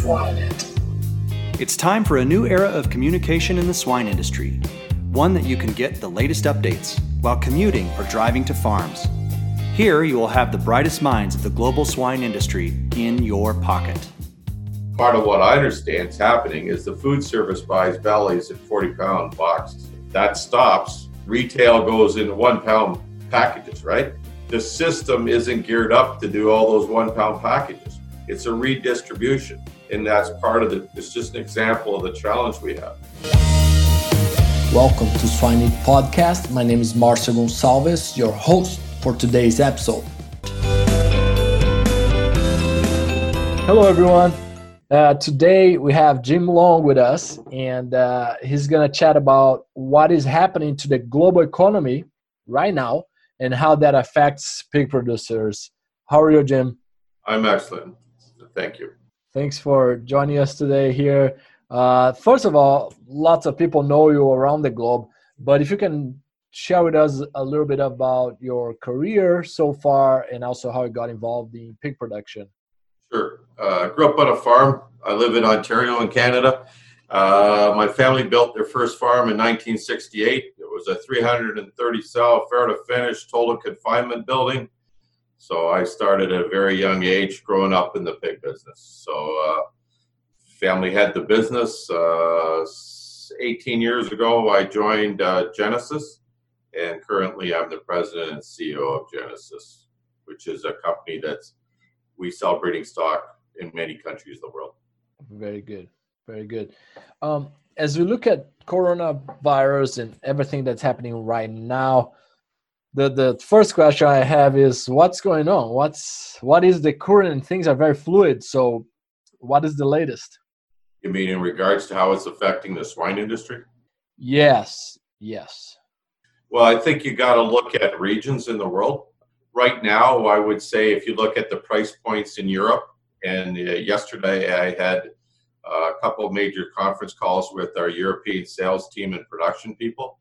Swine It's time for a new era of communication in the swine industry, one that you can get the latest updates while commuting or driving to farms. Here, you will have the brightest minds of the global swine industry in your pocket. Part of what I understand is happening is the food service buys bellies in 40 pound boxes. That stops. Retail goes in one pound packages, right? The system isn't geared up to do all those one pound packages. It's a redistribution. And that's part of the, it's just an example of the challenge we have. Welcome to Swine It Podcast. My name is Marcio Gonçalves, your host for today's episode. Hello, everyone. Uh, today we have Jim Long with us, and uh, he's going to chat about what is happening to the global economy right now and how that affects pig producers. How are you, Jim? I'm excellent. Thank you. Thanks for joining us today here. Uh, first of all, lots of people know you around the globe, but if you can share with us a little bit about your career so far and also how you got involved in pig production. Sure. Uh, I grew up on a farm. I live in Ontario in Canada. Uh, my family built their first farm in 1968. It was a 330 cell, farrow to finish, total confinement building. So I started at a very young age growing up in the pig business. So uh, family had the business. Uh, 18 years ago, I joined uh, Genesus, and currently I'm the president and CEO of Genesus, which is a company that's we sell breeding stock in many countries of the world. Very good. Very good. Um, as we look at coronavirus and everything that's happening right now, the the first question I have is what's going on? What's what is the current? Things are very fluid. So, what is the latest? You mean in regards to how it's affecting the swine industry? Yes. Yes. Well, I think you got to look at regions in the world. Right now, I would say if you look at the price points in Europe, and uh, yesterday I had a couple of major conference calls with our European sales team and production people.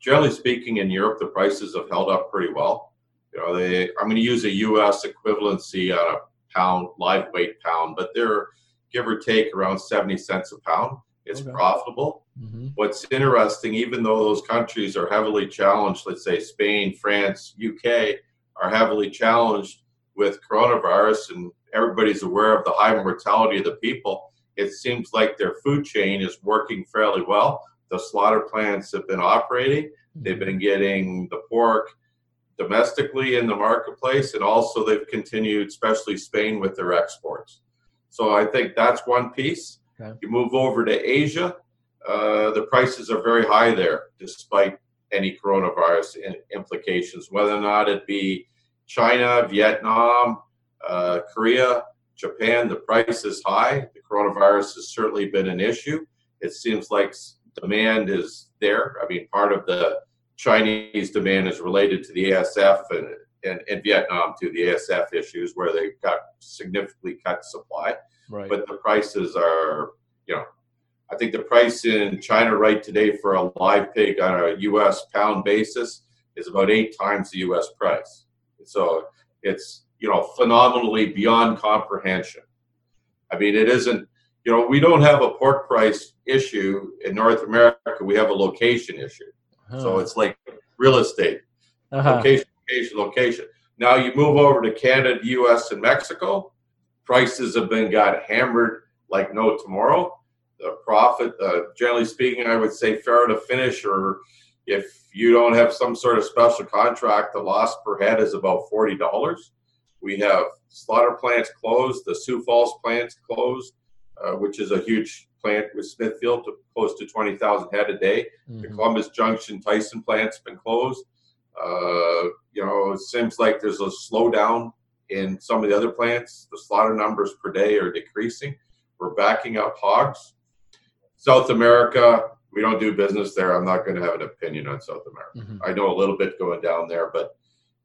Generally speaking, in Europe, the prices have held up pretty well. You know, they, I'm going to use a U.S. equivalency on a pound, live weight pound, but they're give or take around 70 cents a pound. It's okay. profitable. Mm-hmm. What's interesting, even though those countries are heavily challenged, let's say Spain, France, UK, are heavily challenged with coronavirus, and everybody's aware of the high mortality of the people, it seems like their food chain is working fairly well. The slaughter plants have been operating. They've been getting the pork domestically in the marketplace, and also they've continued, especially Spain, with their exports. So I think that's one piece. Okay. You move over to Asia, uh, the prices are very high there, despite any coronavirus implications, whether or not it be China, Vietnam, uh, Korea, Japan, the price is high. The coronavirus has certainly been an issue. It seems like demand is there. I mean, part of the Chinese demand is related to the ASF and, and, and Vietnam to the ASF issues where they've got significantly cut supply. Right. But the prices are, you know, I think the price in China right today for a live pig on a U.S. pound basis is about eight times the U.S. price. So it's you know, phenomenally beyond comprehension. I mean, it isn't, you know, we don't have a pork price issue in North America. We have a location issue. Uh-huh. So it's like real estate, uh-huh. location, location, location. Now you move over to Canada, U.S., and Mexico. Prices have been got hammered like no tomorrow. The profit, uh, generally speaking, I would say farrow to finish, or if you don't have some sort of special contract, the loss per head is about forty dollars. We have slaughter plants closed, the Sioux Falls plants closed, uh, which is a huge plant with Smithfield to close to 20,000 head a day. Mm-hmm. The Columbus Junction Tyson plant's been closed. Uh, you know, it seems like there's a slowdown in some of the other plants. The slaughter numbers per day are decreasing. We're backing up hogs. South America, we don't do business there. I'm not going to have an opinion on South America. Mm-hmm. I know a little bit going down there, but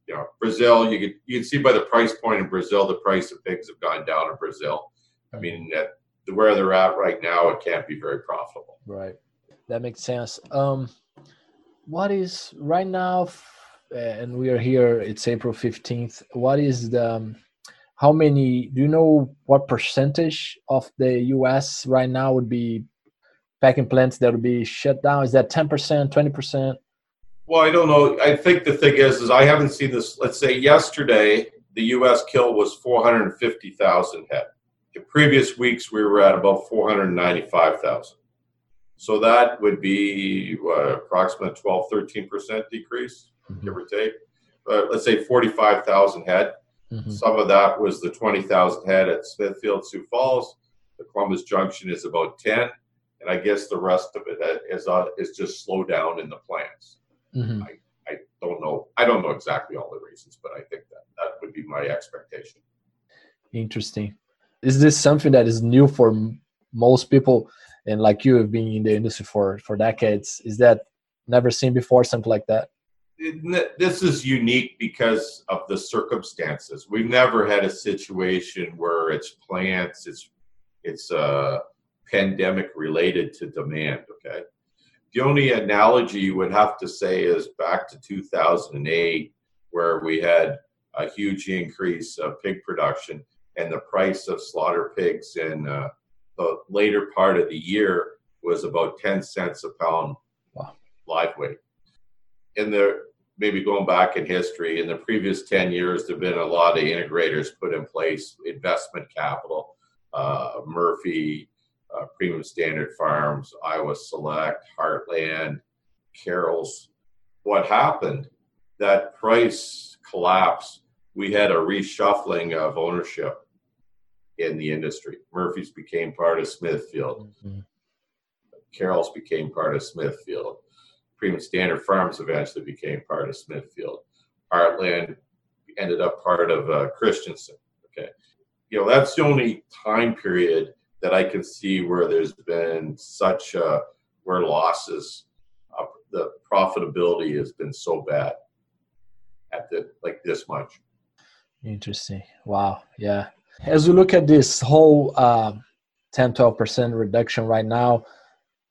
you know, Brazil, you can you can see by the price point in Brazil, the price of pigs have gone down in Brazil. I mean, at where they're at right now, it can't be very profitable. Right, that makes sense. Um, what is right now, and we are here. It's April fifteenth. What is the um, how many do you know what percentage of the us right now would be packing plants that would be shut down is that 10% 20% well i don't know i think the thing is is i haven't seen this let's say yesterday the us kill was 450000 head in previous weeks we were at about 495000 so that would be what, approximate 12 13% decrease mm-hmm. give or take but let's say 45000 head Mm-hmm. Some of that was the 20,000 head at Smithfield, Sioux Falls. The Columbus Junction is about 10. And I guess the rest of it is, uh, is just slow down in the plants. Mm-hmm. I, I don't know. I don't know exactly all the reasons, but I think that that would be my expectation. Interesting. Is this something that is new for most people? And like you have been in the industry for, for decades, is that never seen before, something like that? this is unique because of the circumstances. We've never had a situation where it's plants, it's it's uh, pandemic related to demand. Okay, the only analogy you would have to say is back to 2008, where we had a huge increase of pig production, and the price of slaughter pigs in uh, the later part of the year was about 10 cents a pound wow. live weight in the maybe going back in history, in the previous 10 years, there have been a lot of integrators put in place, investment capital, uh, Murphy, uh, Premium Standard Farms, Iowa Select, Heartland, Carroll's. What happened? That price collapse, we had a reshuffling of ownership in the industry. Murphy's became part of Smithfield. Mm-hmm. Carroll's became part of Smithfield. Premium Standard Farms eventually became part of Smithfield. Heartland ended up part of uh, Christensen. Okay, you know that's the only time period that I can see where there's been such a where losses, uh, the profitability has been so bad at the like this much. Interesting. Wow. Yeah. As we look at this whole uh, 10, 12% reduction right now,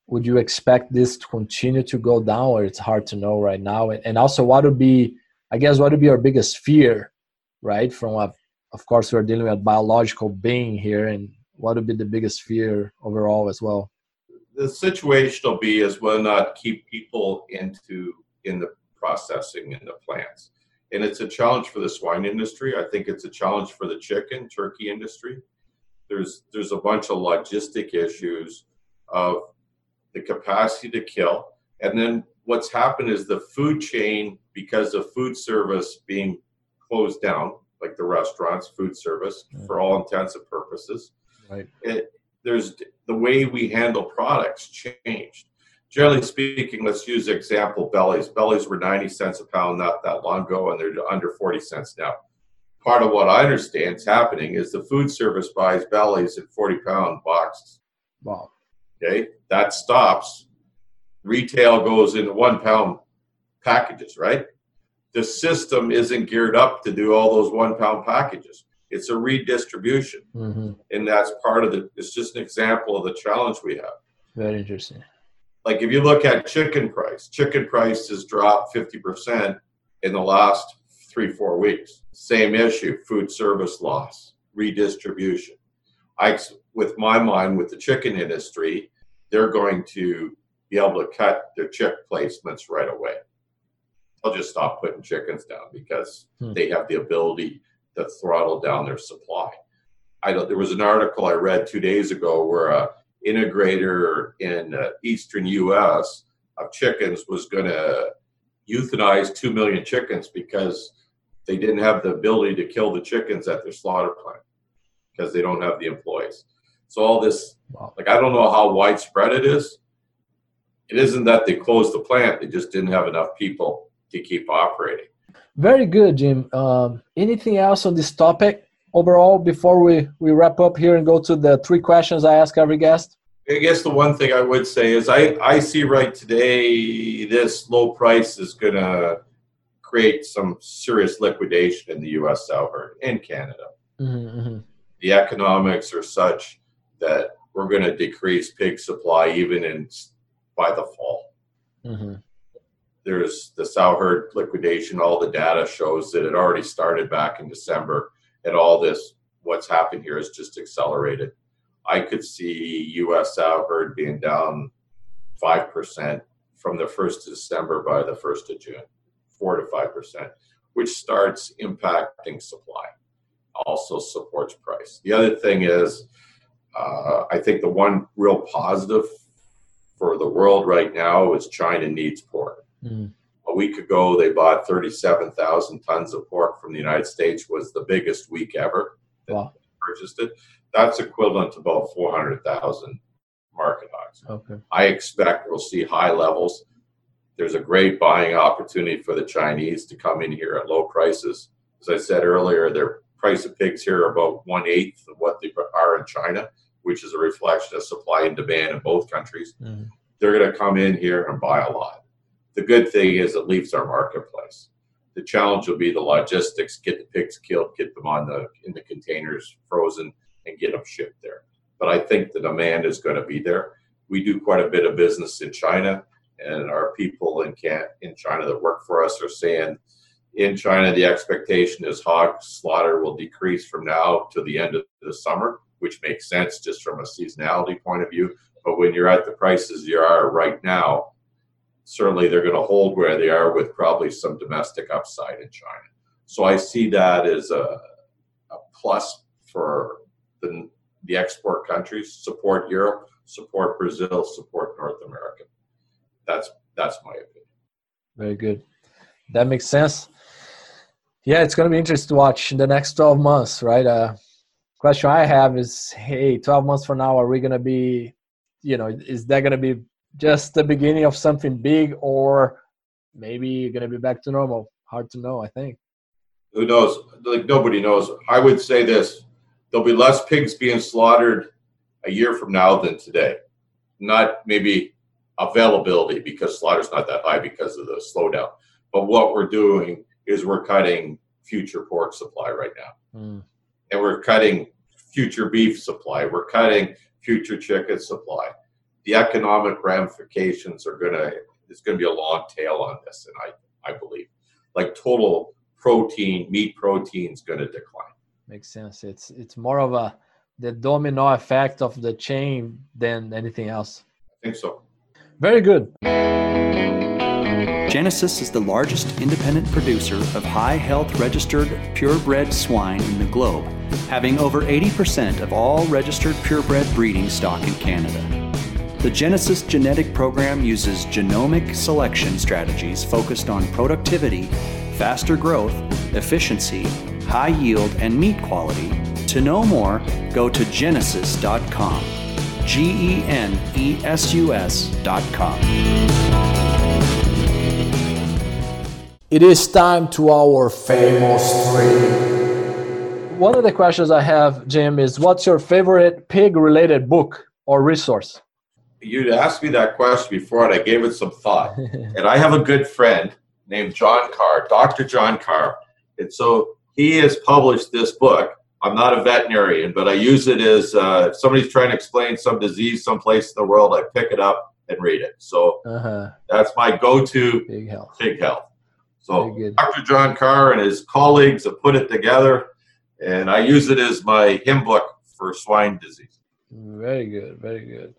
would you expect this to continue to go down or it's hard to know right now? And also what would be i guess what would be our biggest fear right from a, of course we're dealing with biological being here and what would be the biggest fear overall as well? The situation will be is or not keep people into in the processing in the plants and it's a challenge for the swine industry i think it's a challenge for the chicken turkey industry there's there's a bunch of logistic issues of the capacity to kill. And then what's happened is the food chain, because of food service being closed down, like the restaurants, food service, right. for all intents and purposes, right. It, there's the way we handle products changed. Generally speaking, let's use example bellies. Bellies were 90 cents a pound not that long ago, and they're under 40 cents now. Part of what I understand is happening is the food service buys bellies in 40 pound boxes. Wow. Okay, that stops. Retail goes into one pound packages, right? The system isn't geared up to do all those one pound packages. It's a redistribution. Mm-hmm. And that's part of the, it's just an example of the challenge we have. Very interesting. Like if you look at chicken price, chicken price has dropped 50% in the last three, four weeks. Same issue, food service loss, redistribution. I, with my mind, with the chicken industry, they're going to be able to cut their chick placements right away. They'll just stop putting chickens down because hmm. they have the ability to throttle down their supply. I know there was an article I read two days ago where a integrator in uh, eastern U.S. of chickens was going to euthanize two million chickens because they didn't have the ability to kill the chickens at their slaughter plant because they don't have the employees. So all this, like I don't know how widespread it is. It isn't that they closed the plant; they just didn't have enough people to keep operating. Very good, Jim. Um, anything else on this topic overall before we we wrap up here and go to the three questions I ask every guest? I guess the one thing I would say is I, I see right today this low price is going to create some serious liquidation in the U.S. sow herd and Canada. Mm-hmm. The economics are such that we're going to decrease pig supply even in by the fall. Mm-hmm. There's the sow herd liquidation. All the data shows that it already started back in December, and all this what's happened here has just accelerated. I could see U.S. sow herd being down five percent from the first of December by the first of June, four to five percent, which starts impacting supply. Also supports price. The other thing is, uh, I think the one real positive for the world right now is China needs pork. Mm. A week ago, they bought 37,000 tons of pork from the United States, was the biggest week ever. Wow. Purchased it. That's equivalent to about 400,000 market hogs. Okay. I expect we'll see high levels. There's a great buying opportunity for the Chinese to come in here at low prices. As I said earlier, their price of pigs here are about one eighth of what they are in China, which is a reflection of supply and demand in both countries. Mm-hmm. They're going to come in here and buy a lot. The good thing is it leaves our marketplace. The challenge will be the logistics: get the pigs killed, get them on the in the containers, frozen, and get them shipped there but I think the demand is going to be there. We do quite a bit of business in China, and our people in can in China that work for us are saying in China the expectation is hog slaughter will decrease from now to the end of the summer, which makes sense just from a seasonality point of view. But when you're at the prices you are right now, certainly they're going to hold where they are with probably some domestic upside in China. So I see that as a, a plus for the the export countries, support Europe, support Brazil, support North America. That's that's my opinion. Very good. That makes sense. Yeah, it's going to be interesting to watch in the next 12 months, right? Uh, question I have is, hey, 12 months from now, are we going to be, you know, is that going to be just the beginning of something big, or maybe you're going to be back to normal? Hard to know. I think. Who knows? Like nobody knows. I would say this: there'll be less pigs being slaughtered a year from now than today. Not maybe availability because slaughter's not that high because of the slowdown. But what we're doing is we're cutting future pork supply right now. Mm. And we're cutting future beef supply. We're cutting future chicken supply. The economic ramifications are gonna it's gonna be a long tail on this, and I I believe. Like total protein, meat protein is gonna decline makes sense. It's it's more of a the domino effect of the chain than anything else. I think so. Very good. Genesus is the largest independent producer of high health registered purebred swine in the globe, having over 80% of all registered purebred breeding stock in Canada. The Genesus genetic program uses genomic selection strategies focused on productivity, faster growth, efficiency, high yield, and meat quality. To know more, go to genesus.com. G E N E S U S.com. It is time to our famous three. One of the questions I have, Jim, is what's your favorite pig related book or resource? You'd asked me that question before and I gave it some thought. and I have a good friend named John Carr, Dr. John Carr. And so he has published this book. I'm not a veterinarian, but I use it as uh, if somebody's trying to explain some disease someplace in the world, I pick it up and read it. So uh-huh. that's my go-to pig health. Pig health. So Dr. John Carr and his colleagues have put it together, and I use it as my hymn book for swine disease. Very good, very good.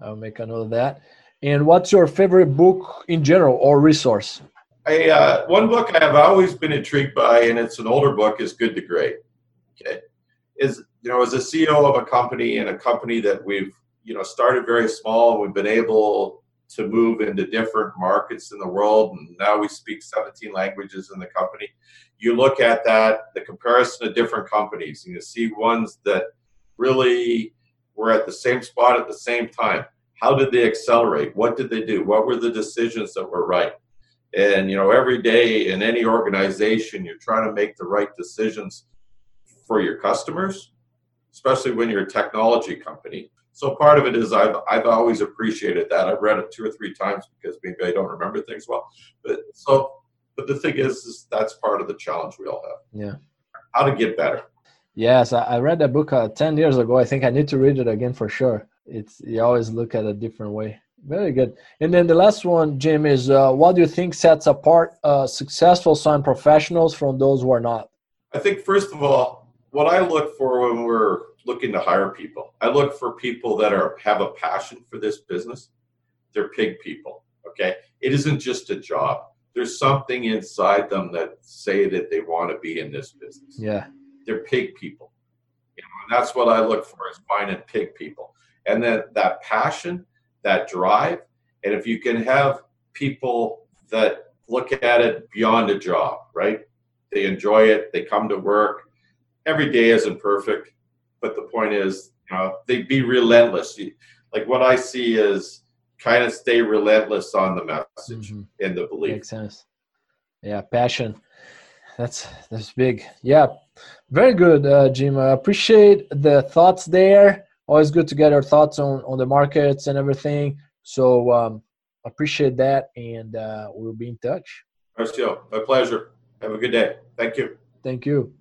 I'll make a note of that. And what's your favorite book in general or resource? I, uh, one book I have always been intrigued by, and it's an older book, is Good to Great. Okay, is you know as a CEO of a company and a company that we've you know started very small, we've been able to move into different markets in the world, and now we speak 17 languages in the company. You look at that, the comparison of different companies, and you see ones that really were at the same spot at the same time. How did they accelerate? What did they do? What were the decisions that were right? And you know, every day in any organization, you're trying to make the right decisions for your customers, especially when you're a technology company. So part of it is I've I've always appreciated that. I've read it two or three times because maybe I don't remember things well. But so but the thing is, is that's part of the challenge we all have. Yeah. How to get better. Yes, I read that book uh, 10 years ago. I think I need to read it again for sure. It's you always look at a different way. Very good. And then the last one, Jim, is uh, what do you think sets apart uh, successful swine professionals from those who are not? I think, first of all, what I look for when we're looking to hire people, I look for people that are have a passion for this business. They're pig people. Okay, it isn't just a job. There's something inside them that say that they want to be in this business. Yeah, they're pig people. You know, and that's what I look for is finding pig people, and then that passion, that drive, and if you can have people that look at it beyond a job, right? They enjoy it. They come to work. Every day isn't perfect, but the point is, you know, they be relentless. Like what I see is kind of stay relentless on the message mm-hmm. and the belief. Makes sense. Yeah, passion. That's that's big. Yeah, very good, uh, Jim. I appreciate the thoughts there. Always good to get our thoughts on on the markets and everything. So um, appreciate that, and uh, we'll be in touch. Marcio, my pleasure. Have a good day. Thank you. Thank you.